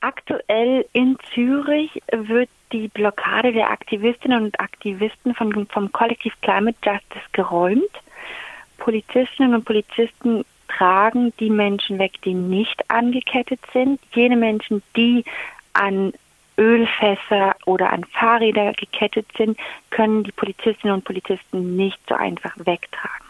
Aktuell in Zürich wird die Blockade der Aktivistinnen und Aktivisten von, vom Kollektiv Climate Justice geräumt. Polizistinnen und Polizisten tragen die Menschen weg, die nicht angekettet sind. Jene Menschen, die an Ölfässer oder an Fahrräder gekettet sind, können die Polizistinnen und Polizisten nicht so einfach wegtragen.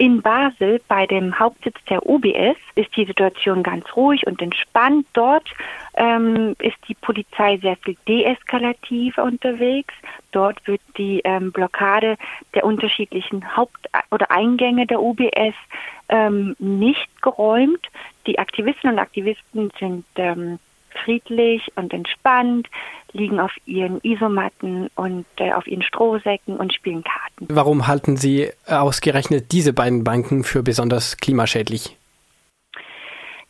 In Basel, bei dem Hauptsitz der UBS, ist die Situation ganz ruhig und entspannt. Dort ähm, ist die Polizei sehr viel deeskalativ unterwegs. Dort wird die ähm, Blockade der unterschiedlichen Haupt- oder Eingänge der UBS ähm, nicht geräumt. Die Aktivistinnen und Aktivisten sind ähm, friedlich und entspannt, liegen auf ihren Isomatten und äh, auf ihren Strohsäcken und spielen Karten. Warum halten Sie ausgerechnet diese beiden Banken für besonders klimaschädlich?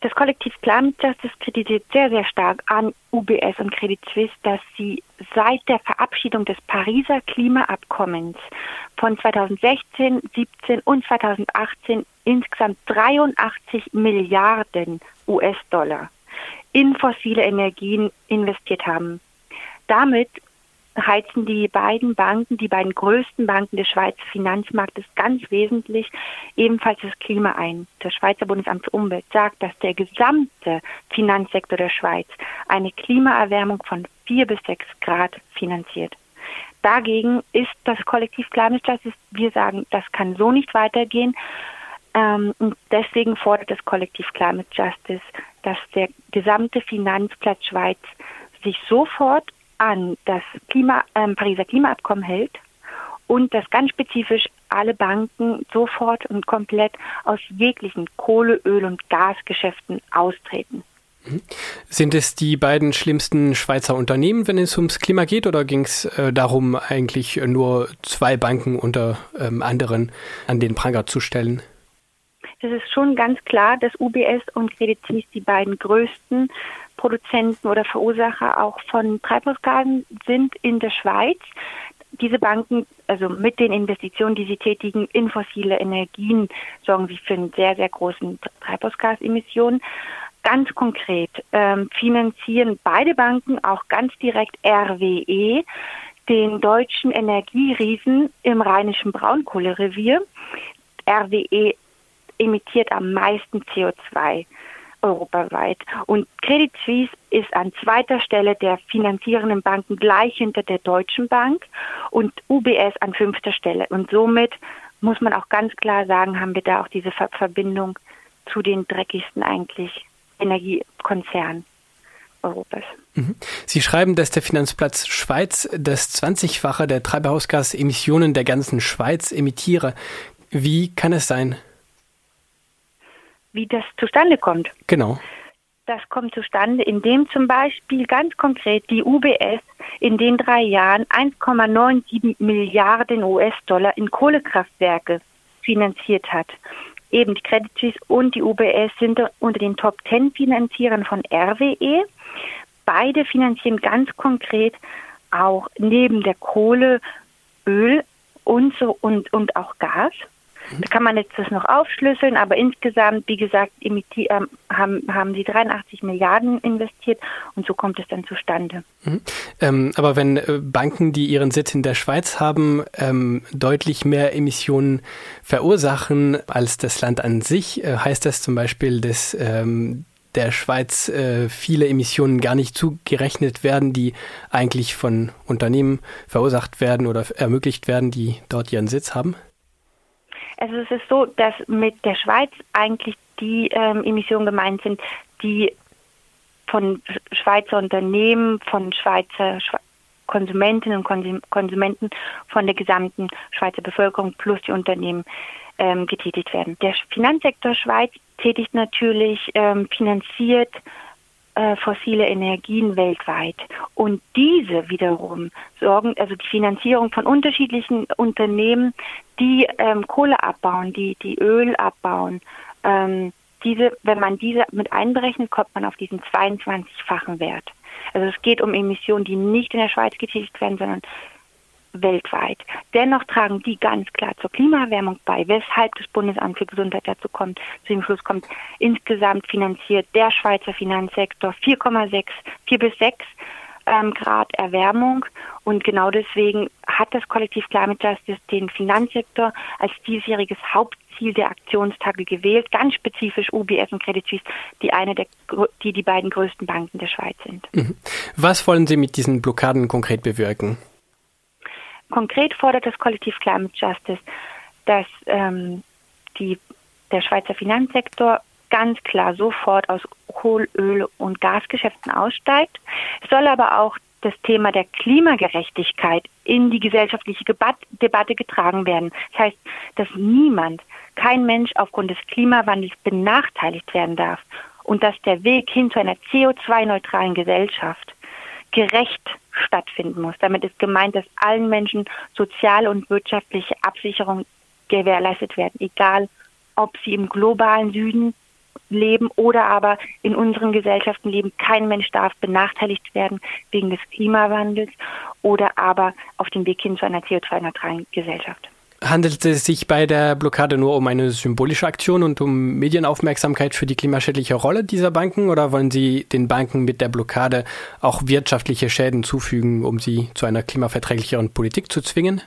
Das Kollektiv Climate Justice kritisiert sehr, sehr stark an UBS und Credit Suisse, dass sie seit der Verabschiedung des Pariser Klimaabkommens von 2016, 17 und 2018 insgesamt 83 Milliarden US-Dollar in fossile Energien investiert haben. Damit heizen die beiden Banken, die beiden größten Banken des Schweizer Finanzmarktes ganz wesentlich ebenfalls das Klima ein. Das Schweizer Bundesamt für Umwelt sagt, dass der gesamte Finanzsektor der Schweiz eine Klimaerwärmung von vier bis sechs Grad finanziert. Dagegen ist das Kollektiv Climate Justice, wir sagen, das kann so nicht weitergehen. Ähm, deswegen fordert das Kollektiv Climate Justice, dass der gesamte Finanzplatz Schweiz sich sofort an das Klima, äh, Pariser Klimaabkommen hält und dass ganz spezifisch alle Banken sofort und komplett aus jeglichen Kohle, Öl und Gasgeschäften austreten. Mhm. Sind es die beiden schlimmsten Schweizer Unternehmen, wenn es ums Klima geht, oder ging es äh, darum, eigentlich nur zwei Banken unter ähm, anderen an den Pranger zu stellen? Es ist schon ganz klar, dass UBS und Credit Suisse die beiden größten Produzenten oder Verursacher auch von Treibhausgasen sind in der Schweiz. Diese Banken, also mit den Investitionen, die sie tätigen in fossile Energien, sorgen sie für einen sehr, sehr großen Treibhausgasemissionen. Ganz konkret ähm, finanzieren beide Banken auch ganz direkt RWE, den deutschen Energieriesen im rheinischen Braunkohlerevier. RWE emittiert am meisten CO2 europaweit. Und Credit Suisse ist an zweiter Stelle der finanzierenden Banken gleich hinter der Deutschen Bank und UBS an fünfter Stelle. Und somit muss man auch ganz klar sagen, haben wir da auch diese Ver Verbindung zu den dreckigsten eigentlich Energiekonzernen. Europas. Mhm. Sie schreiben, dass der Finanzplatz Schweiz das 20-fache der Treibhausgasemissionen der ganzen Schweiz emittiere. Wie kann es sein? Wie das zustande kommt. Genau. Das kommt zustande, indem zum Beispiel ganz konkret die UBS in den drei Jahren 1,97 Milliarden US-Dollar in Kohlekraftwerke finanziert hat. Eben die Credit Suisse und die UBS sind unter den Top 10 Finanzierern von RWE. Beide finanzieren ganz konkret auch neben der Kohle Öl und so und, und auch Gas. Da kann man jetzt das noch aufschlüsseln, aber insgesamt, wie gesagt, ähm, haben, haben sie 83 Milliarden investiert und so kommt es dann zustande. Mhm. Ähm, aber wenn äh, Banken, die ihren Sitz in der Schweiz haben, ähm, deutlich mehr Emissionen verursachen als das Land an sich, äh, heißt das zum Beispiel, dass ähm, der Schweiz äh, viele Emissionen gar nicht zugerechnet werden, die eigentlich von Unternehmen verursacht werden oder ermöglicht werden, die dort ihren Sitz haben? Also es ist so, dass mit der Schweiz eigentlich die ähm, Emissionen gemeint sind, die von Schweizer Unternehmen, von Schweizer Schwe Konsumentinnen und Konsumenten, von der gesamten Schweizer Bevölkerung plus die Unternehmen ähm, getätigt werden. Der Finanzsektor Schweiz tätigt natürlich, ähm, finanziert äh, fossile Energien weltweit. Und diese wiederum sorgen, also die Finanzierung von unterschiedlichen Unternehmen, die ähm, Kohle abbauen, die, die Öl abbauen, ähm, diese, wenn man diese mit einberechnet, kommt man auf diesen 22-fachen Wert. Also es geht um Emissionen, die nicht in der Schweiz getätigt werden, sondern weltweit. Dennoch tragen die ganz klar zur Klimaerwärmung bei, weshalb das Bundesamt für Gesundheit dazu kommt, zu dem Schluss kommt, insgesamt finanziert der Schweizer Finanzsektor 4,6, 4 bis 6 ähm, Grad Erwärmung. Und genau deswegen hat das Kollektiv Climate Justice den Finanzsektor als diesjähriges Hauptziel der Aktionstage gewählt, ganz spezifisch UBS und Credit Suisse, die eine der, die die beiden größten Banken der Schweiz sind. Mhm. Was wollen Sie mit diesen Blockaden konkret bewirken? Konkret fordert das Kollektiv Climate Justice, dass ähm, die, der Schweizer Finanzsektor ganz klar sofort aus Kohl-, Öl- und Gasgeschäften aussteigt. Es soll aber auch das Thema der Klimagerechtigkeit in die gesellschaftliche Debatte getragen werden. Das heißt, dass niemand, kein Mensch aufgrund des Klimawandels benachteiligt werden darf und dass der Weg hin zu einer CO2-neutralen Gesellschaft gerecht stattfinden muss. Damit ist gemeint, dass allen Menschen soziale und wirtschaftliche Absicherung gewährleistet werden, egal ob sie im globalen Süden leben oder aber in unseren Gesellschaften leben. Kein Mensch darf benachteiligt werden wegen des Klimawandels oder aber auf dem Weg hin zu einer CO2-neutralen Gesellschaft. Handelt es sich bei der Blockade nur um eine symbolische Aktion und um Medienaufmerksamkeit für die klimaschädliche Rolle dieser Banken oder wollen Sie den Banken mit der Blockade auch wirtschaftliche Schäden zufügen, um sie zu einer klimaverträglicheren Politik zu zwingen?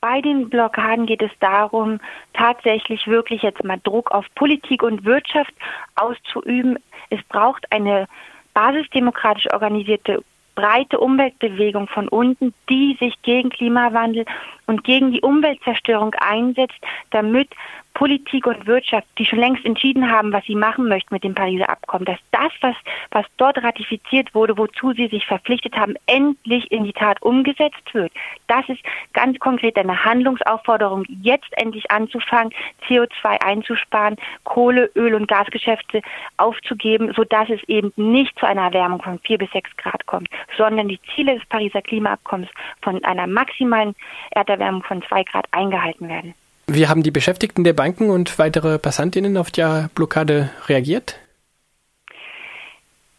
Bei den Blockaden geht es darum, tatsächlich wirklich jetzt mal Druck auf Politik und Wirtschaft auszuüben. Es braucht eine basisdemokratisch organisierte breite Umweltbewegung von unten, die sich gegen Klimawandel und gegen die Umweltzerstörung einsetzt, damit Politik und Wirtschaft, die schon längst entschieden haben, was sie machen möchten mit dem Pariser Abkommen, dass das, was, was dort ratifiziert wurde, wozu sie sich verpflichtet haben, endlich in die Tat umgesetzt wird. Das ist ganz konkret eine Handlungsaufforderung, jetzt endlich anzufangen, CO2 einzusparen, Kohle, Öl und Gasgeschäfte aufzugeben, sodass es eben nicht zu einer Erwärmung von vier bis sechs Grad kommt, sondern die Ziele des Pariser Klimaabkommens von einer maximalen Erderwärmung von zwei Grad eingehalten werden. Wie haben die Beschäftigten der Banken und weitere Passantinnen auf die Blockade reagiert?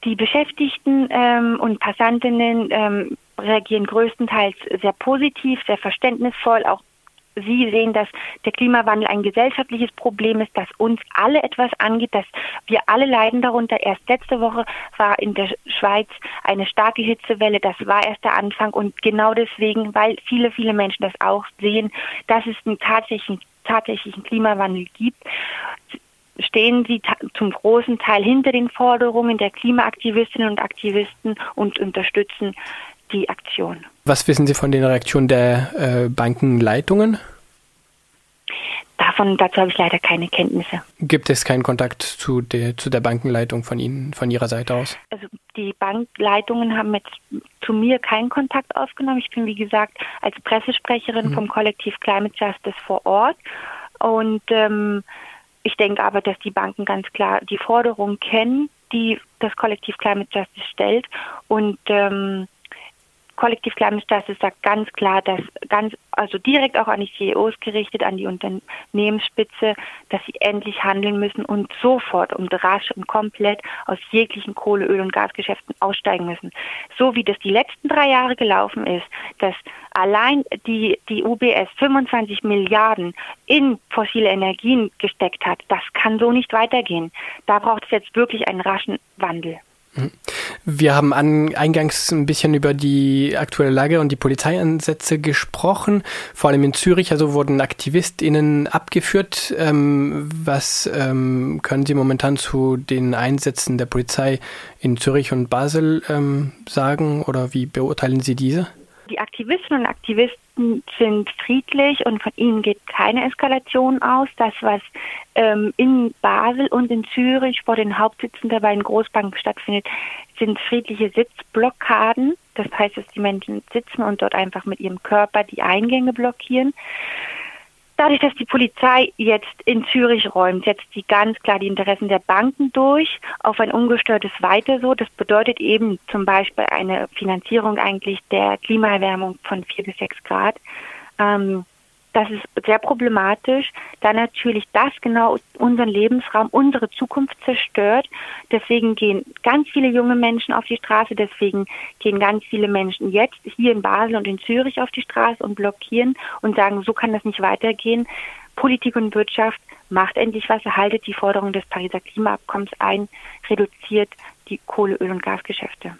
Die Beschäftigten ähm, und Passantinnen ähm, reagieren größtenteils sehr positiv, sehr verständnisvoll, auch Sie sehen, dass der Klimawandel ein gesellschaftliches Problem ist, das uns alle etwas angeht, dass wir alle leiden darunter. Erst letzte Woche war in der Schweiz eine starke Hitzewelle. Das war erst der Anfang. Und genau deswegen, weil viele, viele Menschen das auch sehen, dass es einen tatsächlichen, tatsächlichen Klimawandel gibt, stehen sie zum großen Teil hinter den Forderungen der Klimaaktivistinnen und Aktivisten und unterstützen die Aktion. Was wissen Sie von den Reaktionen der äh, Bankenleitungen? Davon, dazu habe ich leider keine Kenntnisse. Gibt es keinen Kontakt zu der, zu der Bankenleitung von Ihnen, von Ihrer Seite aus? Also die Bankleitungen haben jetzt zu mir keinen Kontakt aufgenommen. Ich bin, wie gesagt, als Pressesprecherin mhm. vom Kollektiv Climate Justice vor Ort. Und ähm, ich denke aber, dass die Banken ganz klar die Forderung kennen, die das Kollektiv Climate Justice stellt und ähm, Kollektiv Climate sagt ganz klar, dass ganz, also direkt auch an die CEOs gerichtet, an die Unternehmensspitze, dass sie endlich handeln müssen und sofort und rasch und komplett aus jeglichen Kohle, Öl und Gasgeschäften aussteigen müssen. So wie das die letzten drei Jahre gelaufen ist, dass allein die, die UBS 25 Milliarden in fossile Energien gesteckt hat, das kann so nicht weitergehen. Da braucht es jetzt wirklich einen raschen Wandel. Wir haben an, eingangs ein bisschen über die aktuelle Lage und die Polizeieinsätze gesprochen, vor allem in Zürich. Also wurden AktivistInnen abgeführt. Ähm, was ähm, können Sie momentan zu den Einsätzen der Polizei in Zürich und Basel ähm, sagen oder wie beurteilen Sie diese? Die Aktivistinnen und Aktivisten sind friedlich und von ihnen geht keine Eskalation aus. Das, was ähm, in Basel und in Zürich vor den Hauptsitzen der beiden Großbanken stattfindet, sind friedliche Sitzblockaden. Das heißt, dass die Menschen sitzen und dort einfach mit ihrem Körper die Eingänge blockieren. Dadurch, dass die Polizei jetzt in Zürich räumt, setzt sie ganz klar die Interessen der Banken durch auf ein ungestörtes Weiter so. Das bedeutet eben zum Beispiel eine Finanzierung eigentlich der Klimaerwärmung von vier bis sechs Grad. Ähm, Das ist sehr problematisch, da natürlich das genau unseren Lebensraum, unsere Zukunft zerstört. Deswegen gehen ganz viele junge Menschen auf die Straße, deswegen gehen ganz viele Menschen jetzt hier in Basel und in Zürich auf die Straße und blockieren und sagen, so kann das nicht weitergehen. Politik und Wirtschaft macht endlich was, erhaltet die Forderungen des Pariser Klimaabkommens ein, reduziert die Kohle, Öl und Gasgeschäfte.